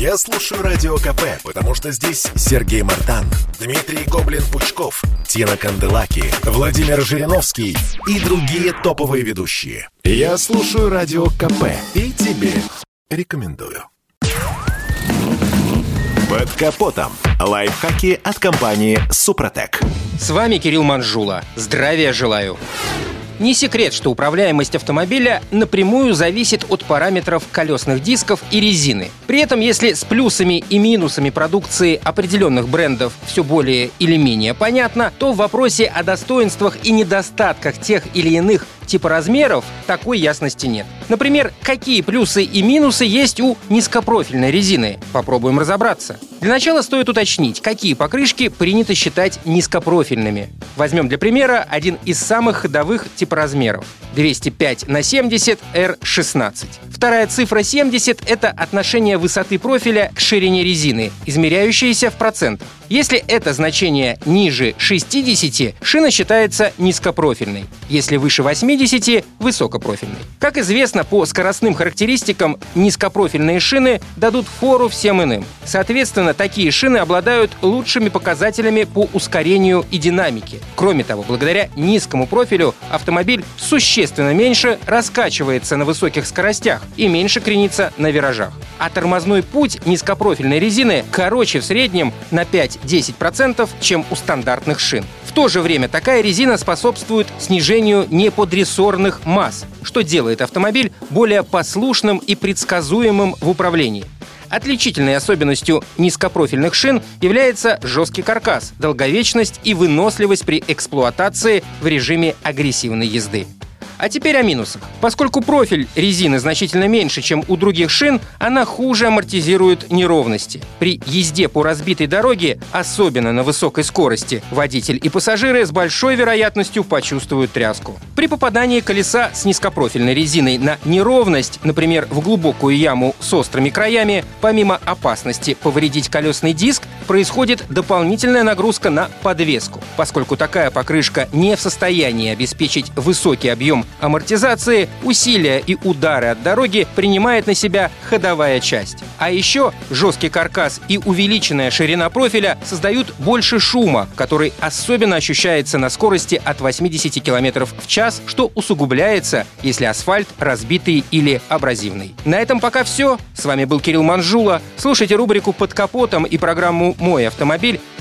Я слушаю Радио КП, потому что здесь Сергей Мартан, Дмитрий Гоблин-Пучков, Тина Канделаки, Владимир Жириновский и другие топовые ведущие. Я слушаю Радио КП и тебе рекомендую. Под капотом. Лайфхаки от компании «Супротек». С вами Кирилл Манжула. Здравия желаю. Не секрет, что управляемость автомобиля напрямую зависит от параметров колесных дисков и резины. При этом, если с плюсами и минусами продукции определенных брендов все более или менее понятно, то в вопросе о достоинствах и недостатках тех или иных типа размеров такой ясности нет. Например, какие плюсы и минусы есть у низкопрофильной резины? Попробуем разобраться. Для начала стоит уточнить, какие покрышки принято считать низкопрофильными. Возьмем для примера один из самых ходовых типоразмеров. 205 на 70 R16. Вторая цифра 70 — это отношение высоты профиля к ширине резины, измеряющееся в процентах. Если это значение ниже 60, шина считается низкопрофильной. Если выше 80 — высокопрофильной. Как известно, по скоростным характеристикам низкопрофильные шины дадут фору всем иным. Соответственно, такие шины обладают лучшими показателями по ускорению и динамике. Кроме того, благодаря низкому профилю автомобиль существенно меньше раскачивается на высоких скоростях и меньше кренится на виражах. А тормозной путь низкопрофильной резины короче в среднем на 5-10%, чем у стандартных шин. В то же время такая резина способствует снижению неподрессорных масс, что делает автомобиль более послушным и предсказуемым в управлении. Отличительной особенностью низкопрофильных шин является жесткий каркас, долговечность и выносливость при эксплуатации в режиме агрессивной езды. А теперь о минусах. Поскольку профиль резины значительно меньше, чем у других шин, она хуже амортизирует неровности. При езде по разбитой дороге, особенно на высокой скорости, водитель и пассажиры с большой вероятностью почувствуют тряску. При попадании колеса с низкопрофильной резиной на неровность, например, в глубокую яму с острыми краями, помимо опасности повредить колесный диск, происходит дополнительная нагрузка на подвеску. Поскольку такая покрышка не в состоянии обеспечить высокий объем амортизации, усилия и удары от дороги принимает на себя ходовая часть. А еще жесткий каркас и увеличенная ширина профиля создают больше шума, который особенно ощущается на скорости от 80 км в час, что усугубляется, если асфальт разбитый или абразивный. На этом пока все. С вами был Кирилл Манжула. Слушайте рубрику «Под капотом» и программу «Мой автомобиль»